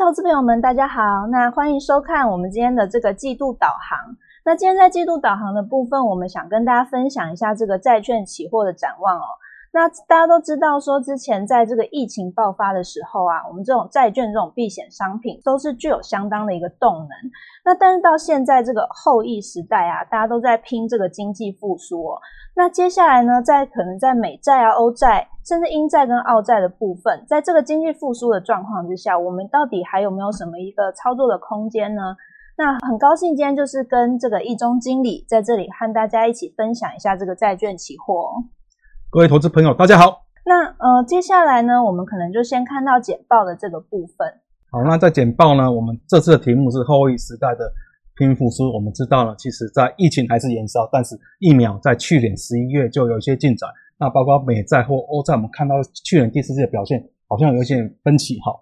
投资朋友们，大家好，那欢迎收看我们今天的这个季度导航。那今天在季度导航的部分，我们想跟大家分享一下这个债券期货的展望哦。那大家都知道说，之前在这个疫情爆发的时候啊，我们这种债券这种避险商品都是具有相当的一个动能。那但是到现在这个后疫时代啊，大家都在拼这个经济复苏哦。那接下来呢，在可能在美债啊、欧债，甚至英债跟澳债的部分，在这个经济复苏的状况之下，我们到底还有没有什么一个操作的空间呢？那很高兴今天就是跟这个易中经理在这里和大家一起分享一下这个债券期货。各位投资朋友，大家好。那呃，接下来呢，我们可能就先看到简报的这个部分。好，那在简报呢，我们这次的题目是后疫时代的拼复苏。我们知道了，其实在疫情还是延烧，但是疫苗在去年十一月就有一些进展。那包括美债或欧债，我们看到去年第四季的表现好像有一些分歧。哈，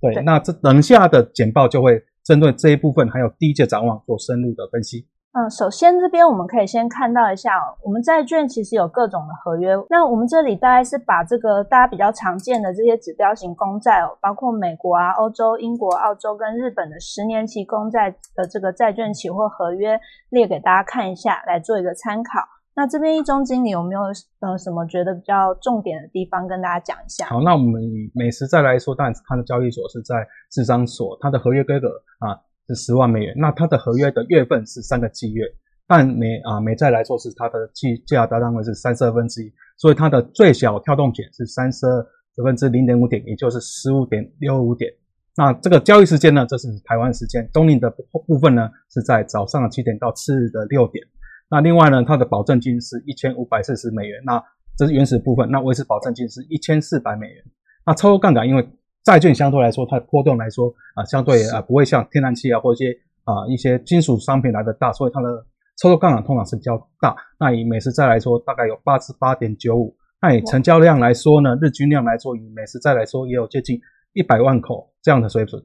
对，那这等下的简报就会针对这一部分还有第一届展望做深入的分析。嗯，首先这边我们可以先看到一下，我们债券其实有各种的合约。那我们这里大概是把这个大家比较常见的这些指标型公债哦，包括美国啊、欧洲、英国、澳洲跟日本的十年期公债的这个债券期货合约列给大家看一下，来做一个参考。那这边一中经理有没有呃什么觉得比较重点的地方跟大家讲一下？好，那我们以美食债来说，当然它的交易所是在智商所，它的合约规格啊。是十万美元，那它的合约的月份是三个季月，但美啊美债来说是它的计价的单位是三十二分之一，所以它的最小跳动点是三十二分之零点五点，也就是十五点六五点。那这个交易时间呢，这是台湾时间，冬令的部分呢是在早上的七点到次日的六点。那另外呢，它的保证金是一千五百四十美元，那这是原始部分，那维持保证金是一千四百美元。那超额杠杆因为债券相对来说，它的波动来说啊，相对啊不会像天然气啊或一些啊一些金属商品来的大，所以它的操作杠杆通常是比较大。那以美食债来说，大概有八十八点九五。那以成交量来说呢，日均量来说，以美食债来说也有接近一百万口这样的水准，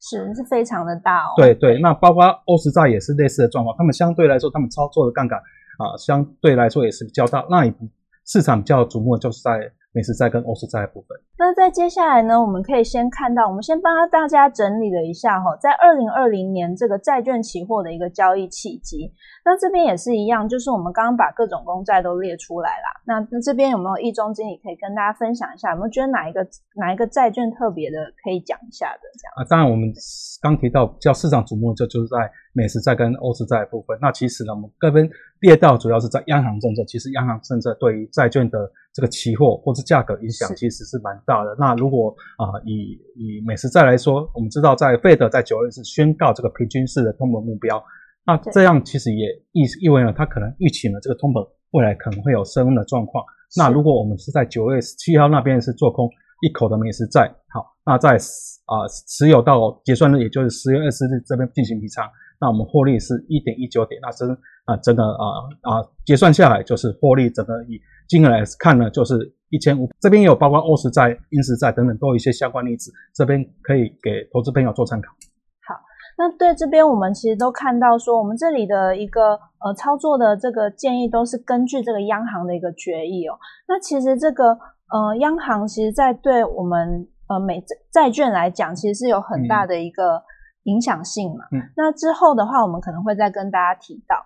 是是非常的大哦。对对，那包括欧时债也是类似的状况，他们相对来说，他们操作的杠杆啊，相对来说也是比较大。那以市场比较瞩目的就是在。美食债跟欧式债的部分。那在接下来呢，我们可以先看到，我们先帮大家整理了一下哈，在二零二零年这个债券期货的一个交易契机。那这边也是一样，就是我们刚刚把各种公债都列出来啦。那那这边有没有一中经理可以跟大家分享一下？有没有觉得哪一个哪一个债券特别的可以讲一下的？这样啊，当然我们刚提到叫市场瞩目，这就是在美食债跟欧式债的部分。那其实呢，我们这边列到主要是在央行政策。其实央行政策对于债券的这个期货或是价格影响其实是蛮大的。那如果啊以以美食债来说，我们知道在费德在九月是宣告这个平均式的通膨目标。那这样其实也意意味了，它可能预期呢这个通膨未来可能会有升温的状况。那如果我们是在九月十七号那边是做空一口的美食债，好，那在啊持有到结算日，也就是十月二十日这边进行离仓，那我们获利是一点一九点，那真啊真的啊啊结算下来就是获利整个以金额来看呢，就是一千五。这边有包括欧时债、英时债等等都有一些相关例子，这边可以给投资朋友做参考。那对这边，我们其实都看到说，我们这里的一个呃操作的这个建议都是根据这个央行的一个决议哦。那其实这个呃央行其实在对我们呃美债券来讲，其实是有很大的一个影响性嘛。嗯。那之后的话，我们可能会再跟大家提到。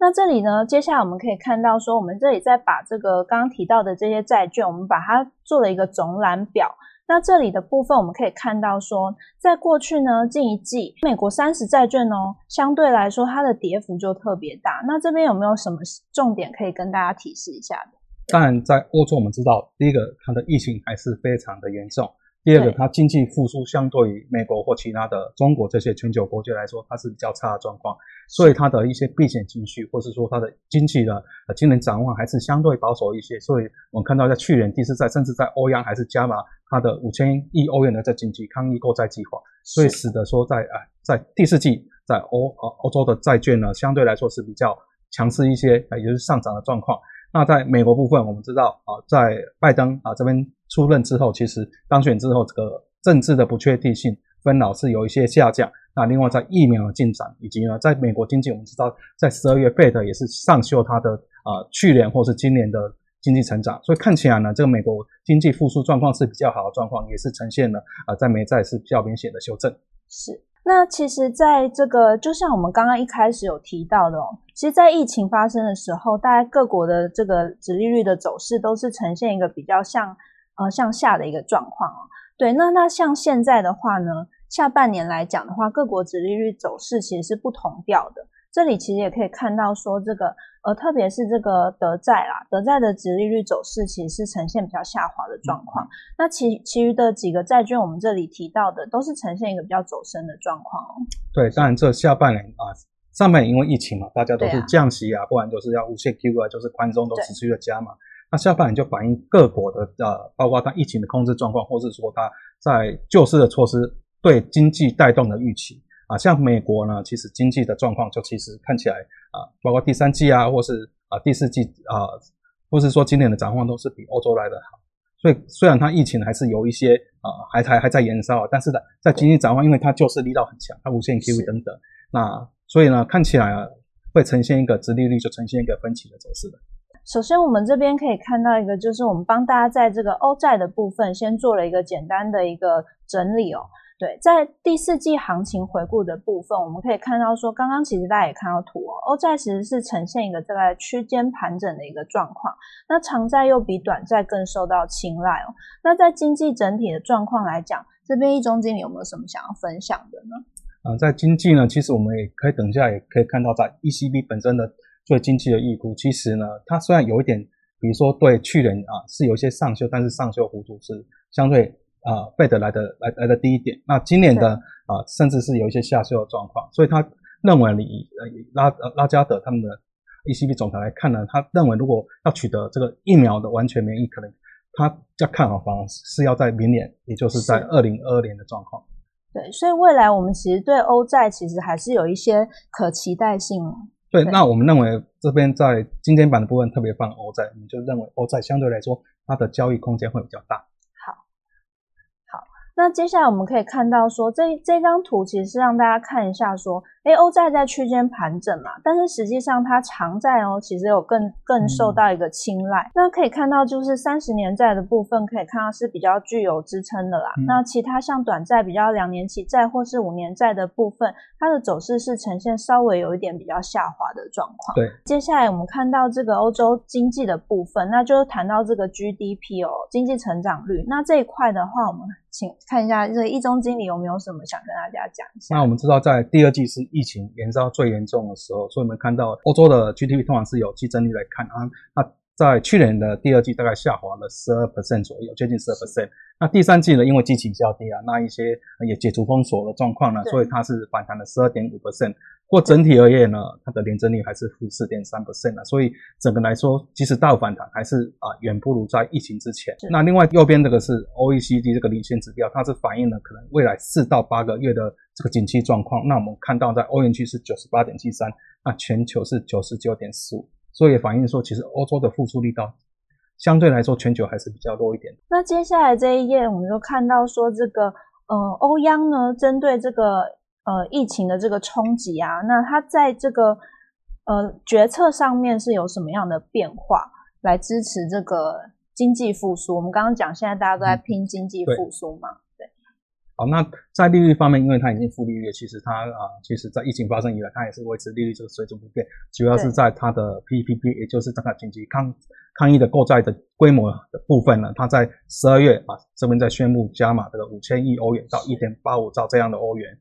那这里呢，接下来我们可以看到说，我们这里再把这个刚刚提到的这些债券，我们把它做了一个总览表。那这里的部分，我们可以看到说，在过去呢，近一季美国三十债券哦，相对来说它的跌幅就特别大。那这边有没有什么重点可以跟大家提示一下的？当然，在欧洲我们知道，第一个它的疫情还是非常的严重。第二个，它经济复苏相对于美国或其他的中国这些全球国家来说，它是比较差的状况，所以它的一些避险情绪，或是说它的经济的呃今年展望还是相对保守一些。所以我们看到在去年第四季，甚至在欧央还是加码它的五千亿欧元的在经济抗疫购债计划，所以使得说在啊在第四季在欧啊欧洲的债券呢相对来说是比较强势一些，也就是上涨的状况。那在美国部分，我们知道啊，在拜登啊这边。出任之后，其实当选之后，这个政治的不确定性分老是有一些下降。那另外，在疫苗的进展，以及呢，在美国经济，我们知道，在十二月，费德也是上修它的啊去年或是今年的经济成长，所以看起来呢，这个美国经济复苏状况是比较好的状况，也是呈现了啊，在美债是比较明显的修正。是，那其实在这个就像我们刚刚一开始有提到的哦，其实，在疫情发生的时候，大概各国的这个殖利率的走势都是呈现一个比较向呃向下的一个状况哦。对，那那像现在的话呢，下半年来讲的话，各国殖利率走势其实是不同调的。这里其实也可以看到说这个。呃，特别是这个德债啦，德债的殖利率走势其实是呈现比较下滑的状况。那其其余的几个债券，我们这里提到的都是呈现一个比较走升的状况哦。对，当然这下半年啊，上半年因为疫情嘛，大家都是降息啊，不然就是要无限 QE 啊，就是宽松都持续的加嘛。那下半年就反映各国的呃，包括它疫情的控制状况，或是说它在救市的措施对经济带动的预期。啊，像美国呢，其实经济的状况就其实看起来啊，包括第三季啊，或是啊第四季啊，或是说今年的展望都是比欧洲来的好。所以虽然它疫情还是有一些啊，还还还在延烧，但是呢，在经济展望，因为它救市力道很强，它无限 QE 等等，那所以呢，看起来啊，会呈现一个直利率就呈现一个分歧的走势的。首先，我们这边可以看到一个，就是我们帮大家在这个欧债的部分先做了一个简单的一个整理哦。对，在第四季行情回顾的部分，我们可以看到说，刚刚其实大家也看到图哦，欧债其实是呈现一个这个区间盘整的一个状况，那长债又比短债更受到青睐哦。那在经济整体的状况来讲，这边一中经理有没有什么想要分享的呢？啊，在经济呢，其实我们也可以等一下也可以看到，在 ECB 本身的对经济的预估，其实呢，它虽然有一点，比如说对去年啊是有一些上修，但是上修幅度是相对。啊，费德来的来来的低一点，那今年的啊，甚至是有一些下修的状况，所以他认为你呃拉呃拉加德他们的 ECB 总裁来看呢，他认为如果要取得这个疫苗的完全免疫，可能他较看好方是要在明年，也就是在二零二二年的状况。对，所以未来我们其实对欧债其实还是有一些可期待性。对，那我们认为这边在今天版的部分特别放欧债，我们就认为欧债相对来说它的交易空间会比较大。那接下来我们可以看到，说这这张图其实是让大家看一下，说，哎，欧债在区间盘整嘛，但是实际上它长债哦，其实有更更受到一个青睐。那可以看到，就是三十年债的部分，可以看到是比较具有支撑的啦。那其他像短债、比较两年期债或是五年债的部分，它的走势是呈现稍微有一点比较下滑的状况。对，接下来我们看到这个欧洲经济的部分，那就是谈到这个 GDP 哦，经济成长率。那这一块的话，我们。请看一下这个一中经理有没有什么想跟大家讲一下？那我们知道，在第二季是疫情延烧最严重的时候，所以我们看到欧洲的 GDP 通常是有季增率来看啊。那在去年的第二季大概下滑了十二 percent 左右，接近十二 percent。那第三季呢，因为疫情较低啊，那一些也解除封锁的状况呢，所以它是反弹了十二点五 percent。或整体而言呢，它的年增率还是负四点三 percent 所以整个来说，即使大反弹，还是啊远不如在疫情之前。那另外右边这个是 OECD 这个领先指标，它是反映了可能未来四到八个月的这个景气状况。那我们看到在欧元区是九十八点七三，那全球是九十九点四五，所以反映说其实欧洲的复苏力道相对来说全球还是比较弱一点。那接下来这一页，我们就看到说这个呃欧央呢针对这个。呃，疫情的这个冲击啊，那它在这个呃决策上面是有什么样的变化来支持这个经济复苏？我们刚刚讲，现在大家都在拼经济复苏嘛，对。好，那在利率方面，因为它已经负利率，其实它啊，其实在疫情发生以来，它也是维持利率这个水准不变，主要是在它的 PPP，也就是这个紧急抗抗疫的购债的规模的部分呢，它在十二月啊这边在宣布加码这个五千亿欧元到一点八五兆这样的欧元。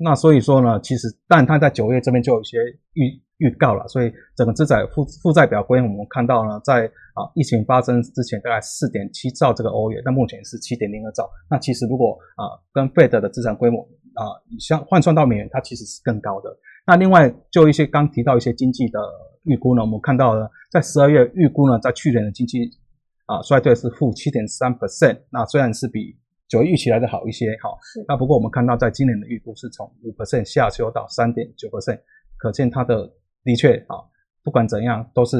那所以说呢，其实，但它在九月这边就有一些预预告了，所以整个资产负负债表规，我们看到呢，在啊疫情发生之前大概四点七兆这个欧元，那目前是七点零二兆。那其实如果啊跟 Fed 的资产规模啊相换算到美元，它其实是更高的。那另外就一些刚提到一些经济的预估呢，我们看到了在十二月预估呢，在去年的经济啊衰退是负七点三 percent，那虽然是比九月预期来的好一些，好，那不过我们看到在今年的预估是从五 percent 下修到三点九 percent，可见它的的确啊，不管怎样都是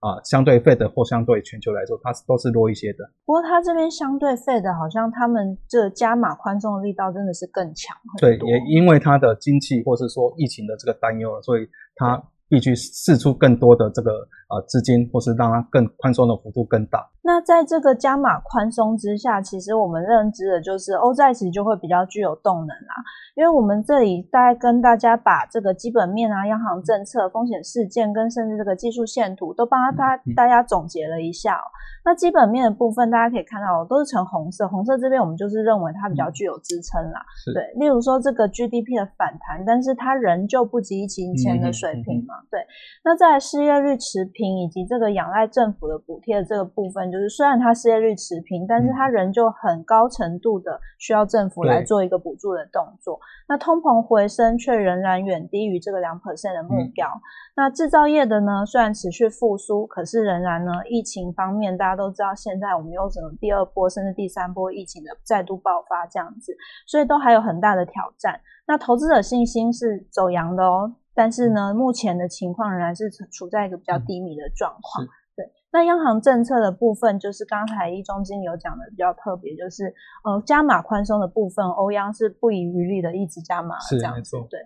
啊，相对 Fed 或相对全球来说，它都是弱一些的。不过它这边相对 Fed 好像他们这加码宽松的力道真的是更强。对，也因为它的经济或是说疫情的这个担忧了，所以它必须试出更多的这个呃资金，或是让它更宽松的幅度更大。那在这个加码宽松之下，其实我们认知的就是欧债其实就会比较具有动能啦，因为我们这里大概跟大家把这个基本面啊、央行政策、风险事件跟甚至这个技术线图都帮大家大家总结了一下。那基本面的部分，大家可以看到都是呈红色，红色这边我们就是认为它比较具有支撑啦。对，例如说这个 GDP 的反弹，但是它仍旧不及疫情前的水平嘛。对，那在失业率持平以及这个仰赖政府的补贴的这个部分，就是虽然它失业率持平，但是它仍旧很高程度的需要政府来做一个补助的动作。那通膨回升却仍然远低于这个两 percent 的目标。那制造业的呢，虽然持续复苏，可是仍然呢，疫情方面大家都知道，现在我们有什么第二波甚至第三波疫情的再度爆发这样子，所以都还有很大的挑战。那投资者信心是走阳的哦，但是呢，目前的情况仍然是处在一个比较低迷的状况。对，那央行政策的部分，就是刚才一中经理有讲的比较特别，就是呃加码宽松的部分，欧央是不遗余力的一直加码这样子。对。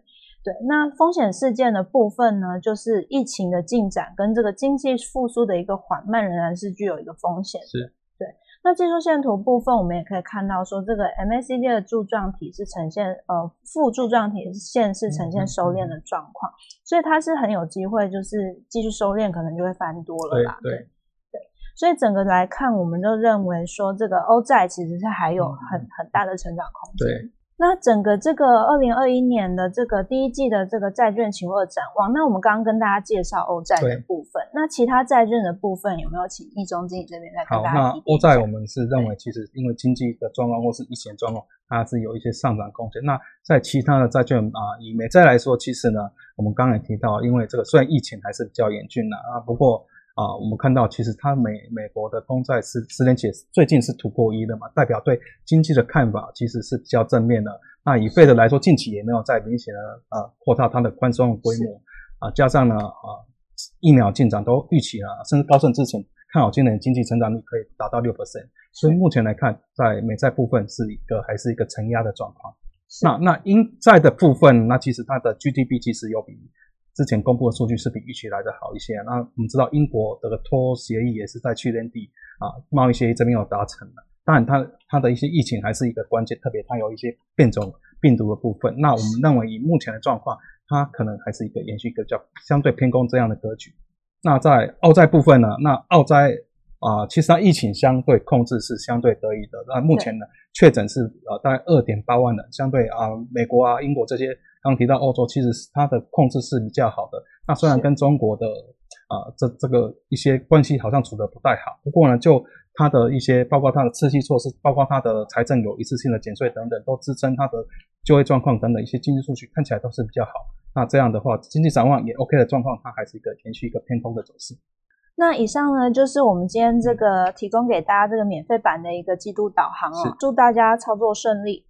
对，那风险事件的部分呢，就是疫情的进展跟这个经济复苏的一个缓慢，仍然是具有一个风险。是，对。那技术线图部分，我们也可以看到说，这个 MACD 的柱状体是呈现呃负柱状体线是呈现收敛的状况，所以它是很有机会就是继续收敛，可能就会翻多了啦。对对。所以整个来看，我们就认为说，这个欧债其实是还有很很大的成长空间。对。那整个这个二零二一年的这个第一季的这个债券期货展望，那我们刚刚跟大家介绍欧债的部分，那其他债券的部分有没有请易中经理这边再跟大家好，那欧债我们是认为，其实因为经济的状况或是疫情状况，它是有一些上涨空间。那在其他的债券啊，以美债来说，其实呢，我们刚才提到，因为这个虽然疫情还是比较严峻的啊，不过。啊，我们看到其实它美美国的公债十十年期最近是突破一的嘛，代表对经济的看法其实是比较正面的。那以费的来说，近期也没有再明显的啊扩大它的宽松的规模啊，加上呢啊疫苗进展都预期了，甚至高盛之前看好今年经济成长率可以达到六 percent，所以目前来看，在美债部分是一个还是一个承压的状况。那那英债的部分，那其实它的 GDP 其实有比。之前公布的数据是比预期来的好一些。那我们知道英国的脱协议也是在去年底啊，贸易协议这边有达成了。当然，它它的一些疫情还是一个关键，特别它有一些变种病毒的部分。那我们认为以目前的状况，它可能还是一个延续一个较相对偏空这样的格局。那在澳债部分呢？那澳债啊，其实它疫情相对控制是相对得以的。那目前呢，确诊是呃大概二点八万人，相对啊美国啊英国这些。刚提到欧洲，其实它的控制是比较好的。那虽然跟中国的啊这这个一些关系好像处得不太好，不过呢，就它的一些包括它的刺激措施，包括它的财政有一次性的减税等等，都支撑它的就业状况等等一些经济数据看起来都是比较好。那这样的话，经济展望也 OK 的状况，它还是一个延续一个偏空的走势。那以上呢，就是我们今天这个提供给大家这个免费版的一个季度导航哦，祝大家操作顺利。